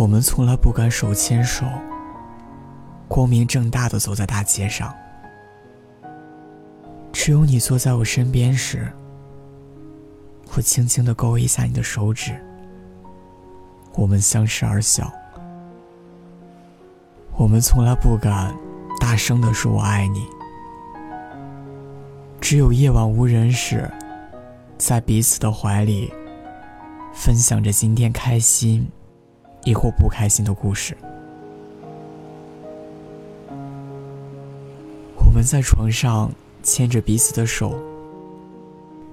我们从来不敢手牵手，光明正大的走在大街上。只有你坐在我身边时，我轻轻的勾一下你的手指，我们相视而笑。我们从来不敢大声的说“我爱你”，只有夜晚无人时，在彼此的怀里，分享着今天开心，亦或不开心的故事。我们在床上牵着彼此的手，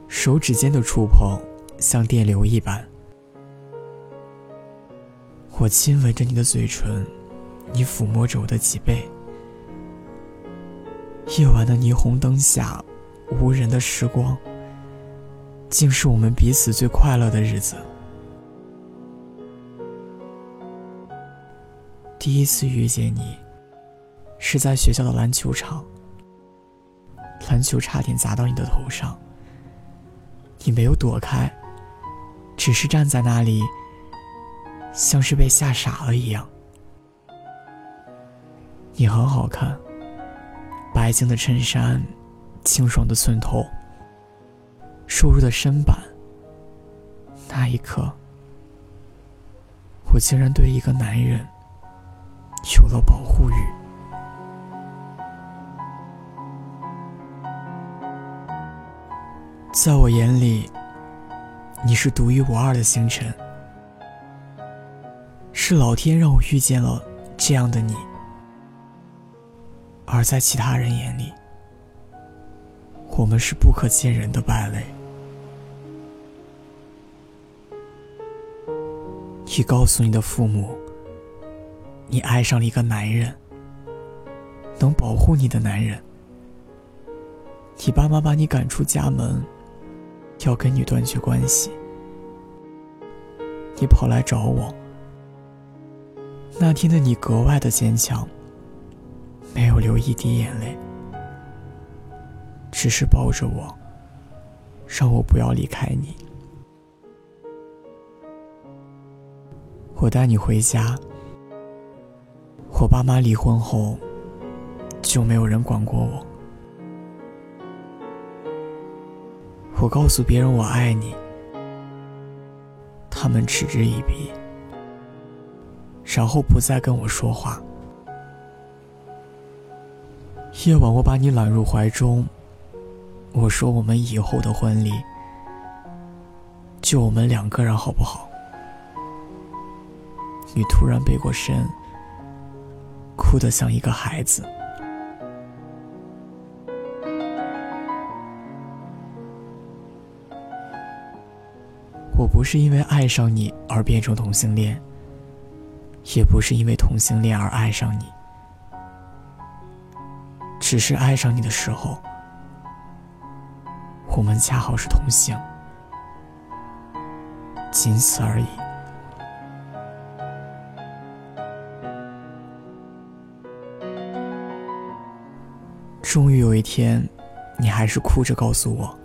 手指间的触碰像电流一般。我亲吻着你的嘴唇。你抚摸着我的脊背，夜晚的霓虹灯下，无人的时光，竟是我们彼此最快乐的日子。第一次遇见你，是在学校的篮球场，篮球差点砸到你的头上，你没有躲开，只是站在那里，像是被吓傻了一样。你很好看，白净的衬衫，清爽的寸头，瘦弱的身板。那一刻，我竟然对一个男人有了保护欲。在我眼里，你是独一无二的星辰，是老天让我遇见了这样的你。而在其他人眼里，我们是不可见人的败类。你告诉你的父母，你爱上了一个男人，能保护你的男人。你爸妈把你赶出家门，要跟你断绝关系。你跑来找我，那天的你格外的坚强。没有流一滴眼泪，只是抱着我，让我不要离开你。我带你回家。我爸妈离婚后，就没有人管过我。我告诉别人我爱你，他们嗤之以鼻，然后不再跟我说话。夜晚，我把你揽入怀中。我说：“我们以后的婚礼，就我们两个人，好不好？”你突然背过身，哭得像一个孩子。我不是因为爱上你而变成同性恋，也不是因为同性恋而爱上你。只是爱上你的时候，我们恰好是同性，仅此而已。终于有一天，你还是哭着告诉我，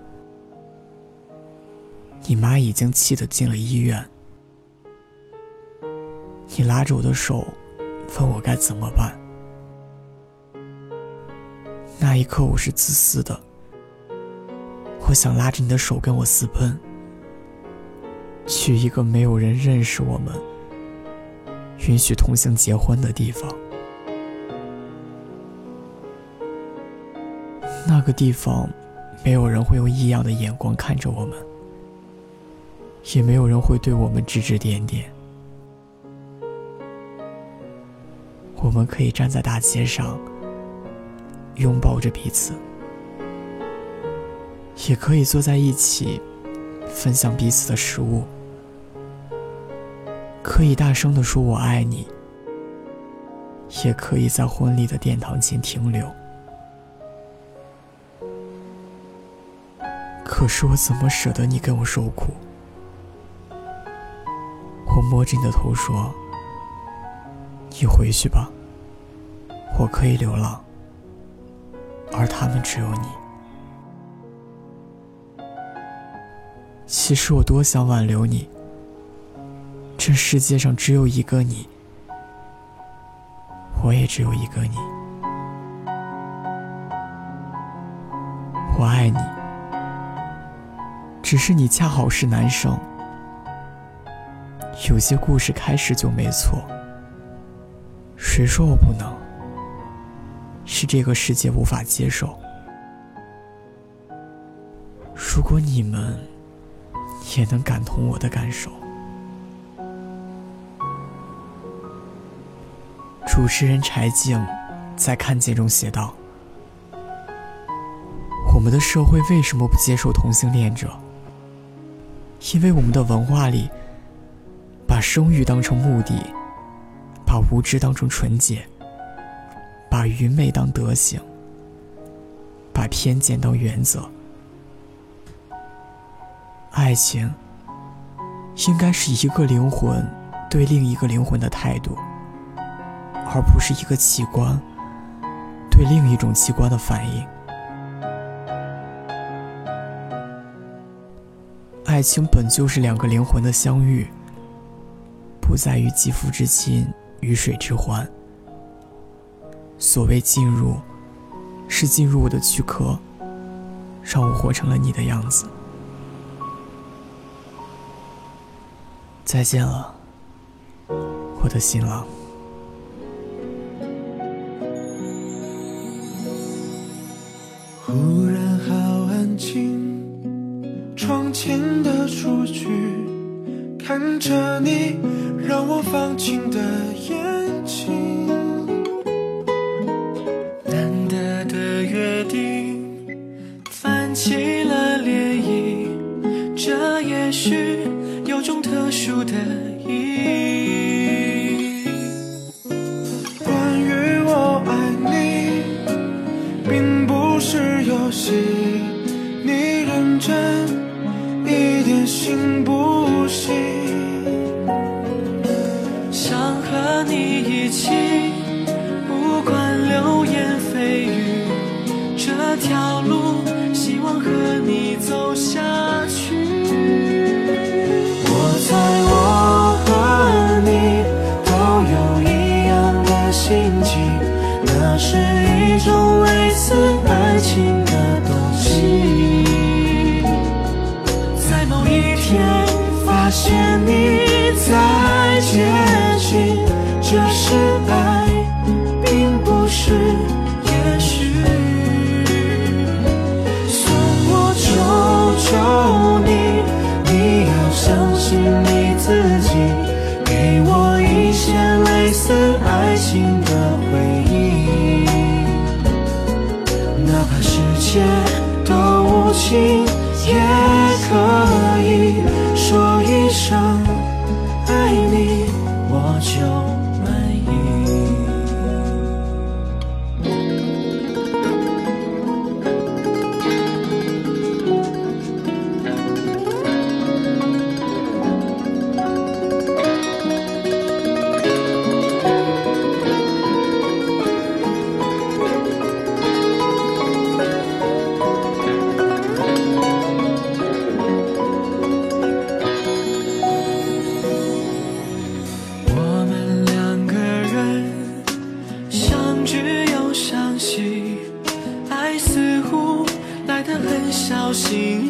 你妈已经气得进了医院。你拉着我的手，问我该怎么办。那一刻，我是自私的。我想拉着你的手跟我私奔，去一个没有人认识我们、允许同性结婚的地方。那个地方，没有人会用异样的眼光看着我们，也没有人会对我们指指点点。我们可以站在大街上。拥抱着彼此，也可以坐在一起，分享彼此的食物，可以大声的说“我爱你”，也可以在婚礼的殿堂前停留。可是我怎么舍得你跟我受苦？我摸着你的头说：“你回去吧，我可以流浪。”而他们只有你。其实我多想挽留你。这世界上只有一个你，我也只有一个你。我爱你，只是你恰好是男生。有些故事开始就没错。谁说我不能？是这个世界无法接受。如果你们也能感同我的感受。主持人柴静在《看见》中写道：“我们的社会为什么不接受同性恋者？因为我们的文化里把生育当成目的，把无知当成纯洁，把愚昧当德行，把偏见当原则。爱情应该是一个灵魂对另一个灵魂的态度。”而不是一个器官对另一种器官的反应。爱情本就是两个灵魂的相遇，不在于肌肤之亲、鱼水之欢。所谓进入，是进入我的躯壳，让我活成了你的样子。再见了，我的新郎。窗前的雏菊，看着你，让我放晴的眼睛。难得的约定，泛起了涟漪，这也许有种特殊的意义。关于我爱你，并不是游戏，哪怕世界都无情，也可以说一声心。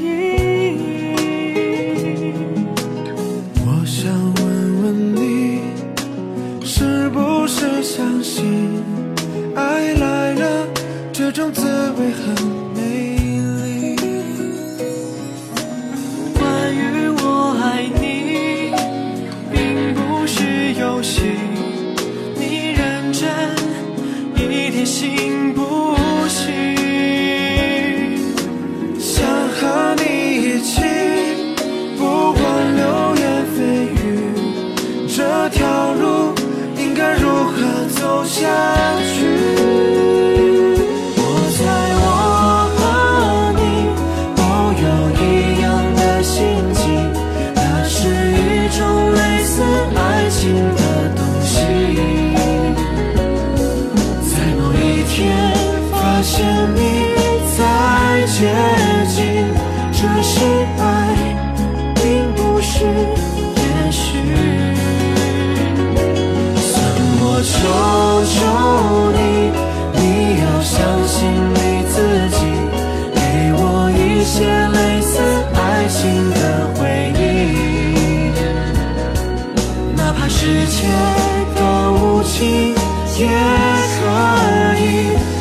生命在接近，这是爱，并不是也许。算我求求你，你要相信你自己，给我一些类似爱情的回忆，哪怕世界多无情，也可以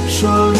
说。